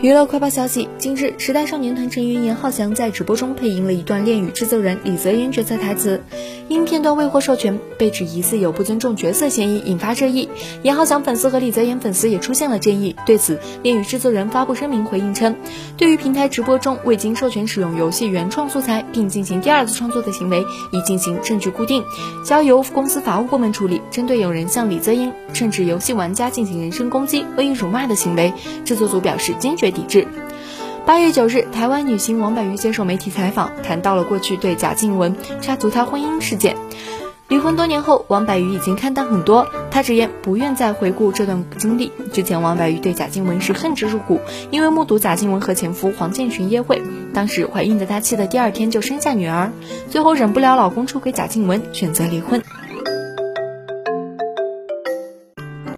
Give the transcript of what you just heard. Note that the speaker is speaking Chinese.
娱乐快报消息：近日，时代少年团成员严浩翔在直播中配音了一段恋与制作人李泽言角色台词，因片段未获授权，被指疑似有不尊重角色嫌疑，引发热议。严浩翔粉丝和李泽言粉丝也出现了争议。对此，恋与制作人发布声明回应称，对于平台直播中未经授权使用游戏原创素材并进行第二次创作的行为，已进行证据固定，交由公司法务部门处理。针对有人向李泽言甚至游戏玩家进行人身攻击、恶意辱骂的行为，制作组表示坚决。抵制。八月九日，台湾女星王柏瑜接受媒体采访，谈到了过去对贾静雯插足她婚姻事件。离婚多年后，王柏瑜已经看淡很多，她直言不愿再回顾这段经历。之前，王柏瑜对贾静雯是恨之入骨，因为目睹贾静雯和前夫黄建群约会，当时怀孕的她气得第二天就生下女儿，最后忍不了老公出轨贾静雯，选择离婚。